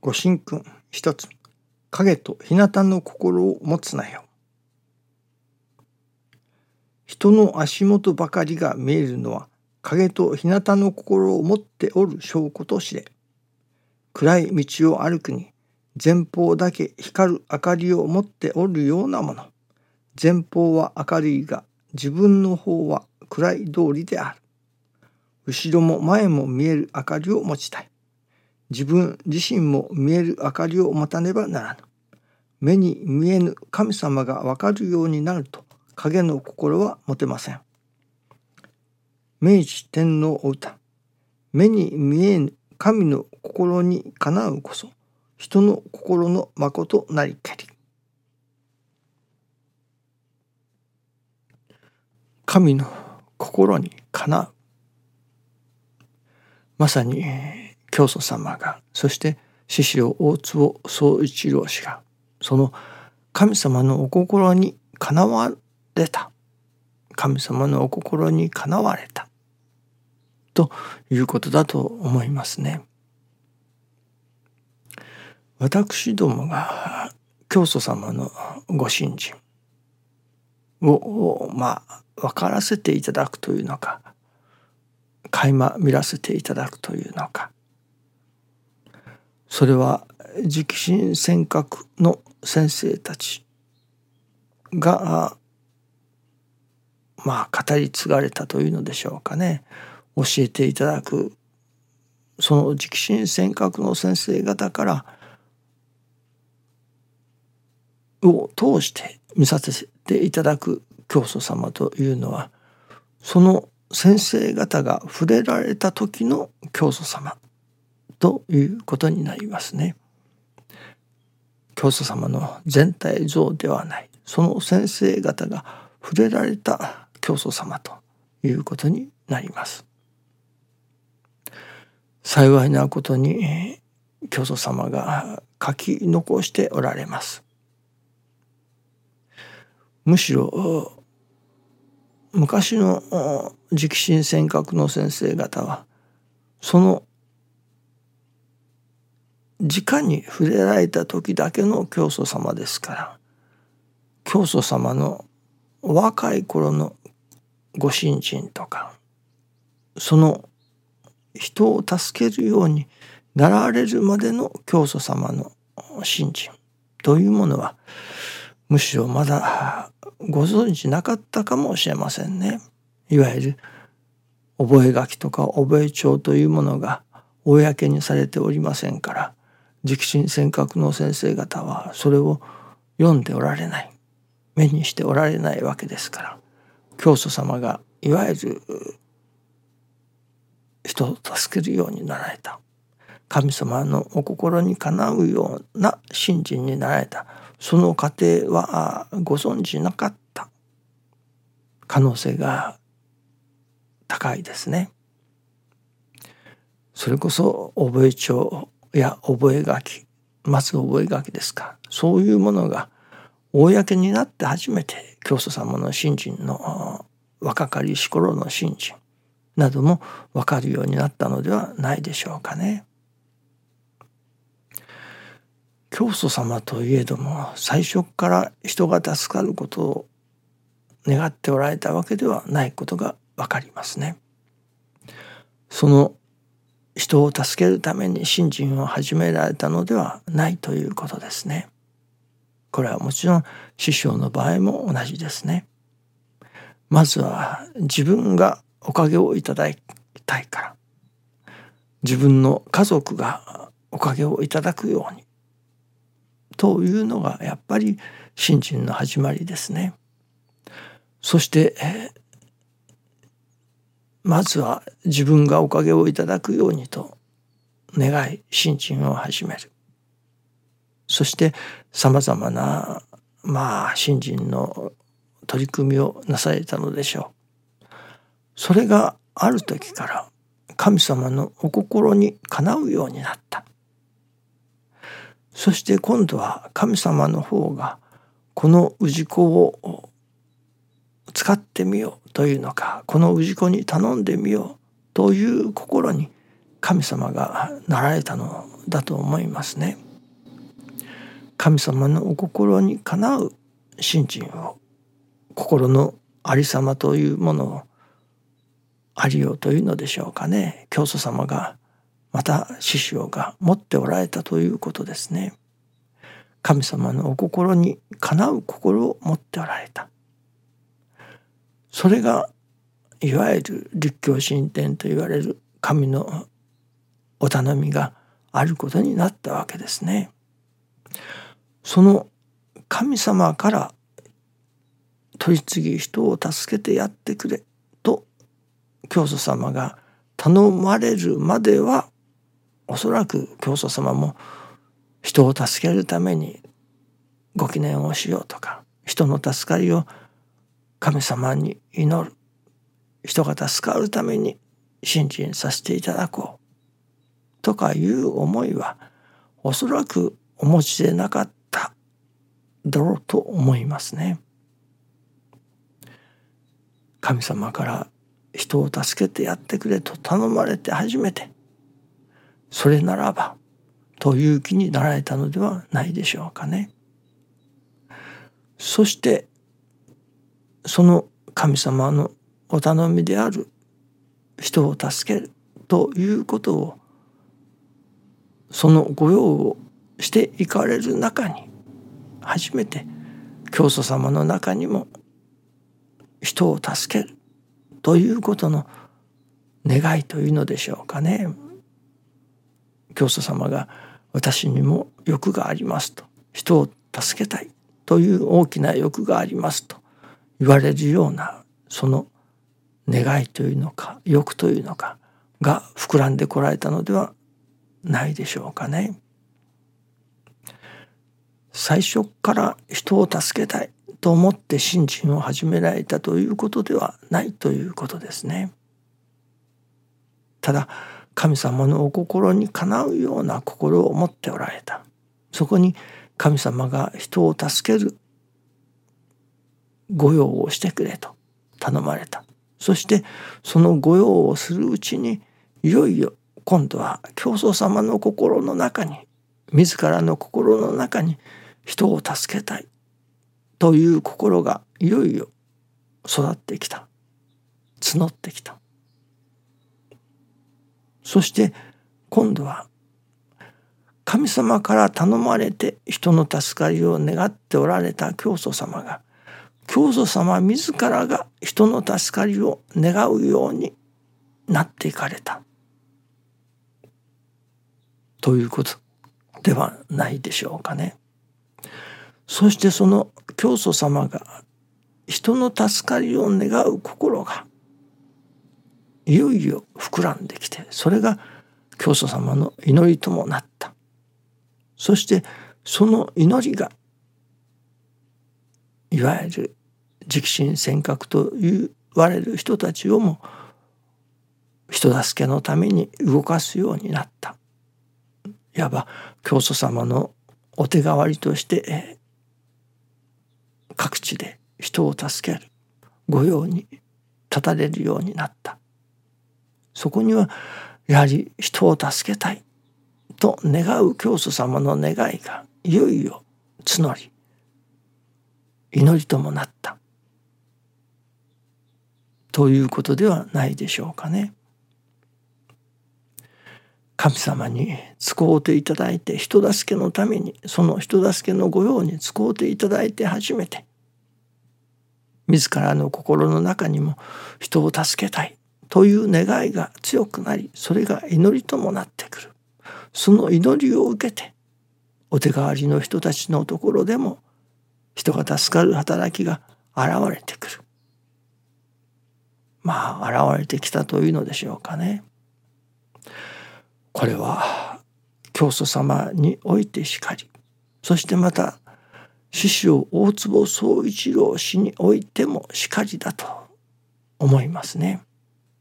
ご神君一つ影と日向の心を持つなよ。人の足元ばかりが見えるのは影と日向の心を持っておる証拠と知れ。暗い道を歩くに前方だけ光る明かりを持っておるようなもの。前方は明るいが自分の方は暗い通りである。後ろも前も見える明かりを持ちたい。自分自身も見える明かりを持たねばならぬ。目に見えぬ神様がわかるようになると影の心は持てません。明治天皇お歌目に見えぬ神の心にかなうこそ人の心の誠なりけり。神の心にかなう。まさに教祖様がそして師匠大坪宗一郎氏がその神様のお心にかなわれた神様のお心にかなわれたということだと思いますね。私どもが教祖様のご信心をまあ分からせていただくというのか垣間見らせていただくというのかそれは直心尖閣の先生たちがまあ語り継がれたというのでしょうかね。教えていただくその直心尖閣の先生方からを通して見させていただく教祖様というのはその先生方が触れられた時の教祖様。ということになりますね。教祖様の全体像ではないその先生方が触れられた教祖様ということになります。幸いなことに教祖様が書き残しておられます。むしろ昔の直進尖閣の先生方はその直に触れられた時だけの教祖様ですから教祖様の若い頃のご信心とかその人を助けるようになられるまでの教祖様の信心というものはむしろまだご存知なかったかもしれませんね。いわゆる覚書とか覚え帳というものが公にされておりませんから直進尖閣の先生方はそれを読んでおられない。目にしておられないわけですから教祖様がいわゆる人を助けるようになられた。神様のお心にかなうような信心になられた。その過程はご存じなかった。可能性が高いですね。それこそ覚え帳や覚書まず覚書ですかそういうものが公になって初めて教祖様の信心の若かりし頃の信心なども分かるようになったのではないでしょうかね。教祖様といえども最初から人が助かることを願っておられたわけではないことがわかりますね。その人を助けるために信心を始められたのではないということですね。これはもちろん師匠の場合も同じですね。まずは自分がおかげをいただきたいから自分の家族がおかげをいただくようにというのがやっぱり信心の始まりですね。そして、まずは自分がおかげをいただくようにと願い信心を始める。そしてさまざまなまあ信心の取り組みをなされたのでしょう。それがある時から神様のお心にかなうようになった。そして今度は神様の方がこの氏子を使ってみようというのかこの氏子に頼んでみようという心に神様がなられたのだと思いますね。神様のお心にかなう信心を心のありさまというものをありようというのでしょうかね教祖様がまた師匠が持っておられたということですね。神様のお心にかなう心を持っておられた。それがいわゆる立教神殿と言われる神のお頼みがあることになったわけですね。その神様から取り次ぎ人を助けてやってくれと教祖様が頼まれるまではおそらく教祖様も人を助けるためにご記念をしようとか人の助かりを神様に祈る人が助かるために信心させていただこうとかいう思いはおそらくお持ちでなかっただろうと思いますね。神様から人を助けてやってくれと頼まれて初めてそれならばという気になられたのではないでしょうかね。そしてその神様のお頼みである人を助けるということをその御用をしていかれる中に初めて教祖様の中にも人を助けるということの願いというのでしょうかね。教祖様が私にも欲がありますと人を助けたいという大きな欲がありますと言われるようなその願いというのか欲というのかが膨らんでこられたのではないでしょうかね。最初から人を助けたいと思って信心を始められたということではないということですね。ただ神様のお心にかなうような心を持っておられたそこに神様が人を助ける御用をしてくれと頼まれた。そしてその御用をするうちにいよいよ今度は教祖様の心の中に自らの心の中に人を助けたい。という心がいよいよ育ってきた。募ってきた。そして今度は神様から頼まれて人の助かりを願っておられた教祖様が教祖様自らが人の助かりを願うようになっていかれたということではないでしょうかね。そしてその教祖様が人の助かりを願う心がいよいよ膨らんできてそれが教祖様の祈りともなったそしてその祈りがいわゆる直心尖閣と言われる人たちをも人助けのために動かすようになった。いわば教祖様のお手代わりとして各地で人を助ける御用に立たれるようになった。そこにはやはり人を助けたいと願う教祖様の願いがいよいよ募り祈りともなった。ということではないでしょうかね。神様に使うていただいて人助けのためにその人助けの御用に使うていただいて初めて自らの心の中にも人を助けたいという願いが強くなりそれが祈りともなってくるその祈りを受けてお手代わりの人たちのところでも人が助かる働きが現れてくるまあ現れてきたというのでしょうかねこれは教祖様においてしかりそしてまた師匠大坪宗一郎氏においてもしかりだと思いますね。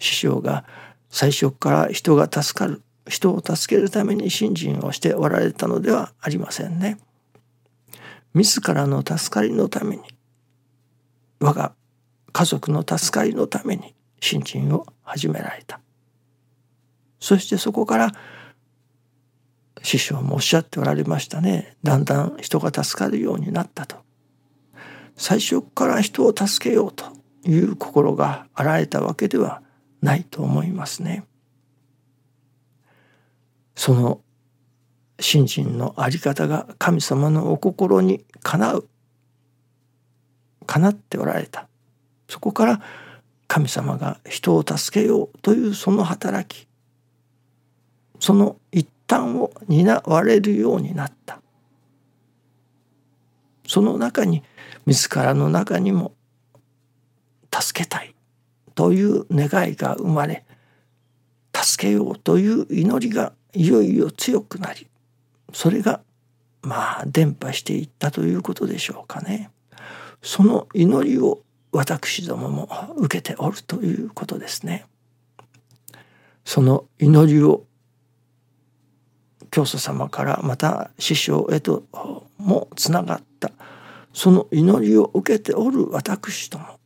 師匠が最初から人が助かる人を助けるために信心をしておられたのではありませんね。自らの助かりのために我が家族の助かりのために信心を始められた。そしてそこから師匠もおっしゃっておられましたねだんだん人が助かるようになったと最初から人を助けようという心が現れたわけではないと思いますね。その信心の在り方が神様のお心にかなうかなっておられたそこから神様が人を助けようというその働きその一端を担われるようになったその中に自らの中にも助けたいという願いが生まれ助けようという祈りがいよいよ強くなりそれがまあ伝播していったということでしょうかね。その祈りを私どもも受けておるということですね。その祈りを教祖様からまた師匠へともつながった。その祈りを受けておる私ども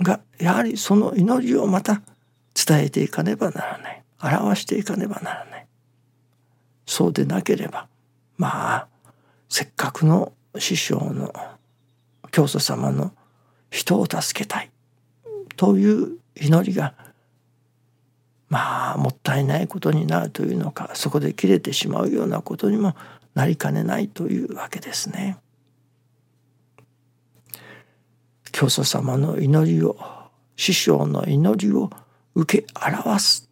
がやはりその祈りをまた伝えていかねばならない。表していかねばならない。そうでなければまあせっかくの師匠の教祖様の人を助けたいという祈りがまあもったいないことになるというのかそこで切れてしまうようなことにもなりかねないというわけですね。教祖様の祈りを師匠の祈りを受け表す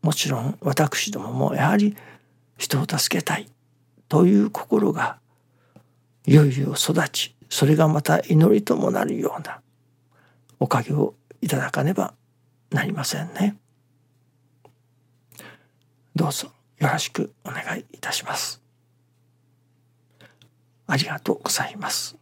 もちろん私どももやはり人を助けたいという心がいよいよ育ちそれがまた祈りともなるようなおかげをいただかねばなりませんね。どうぞよろしくお願いいたします。ありがとうございます。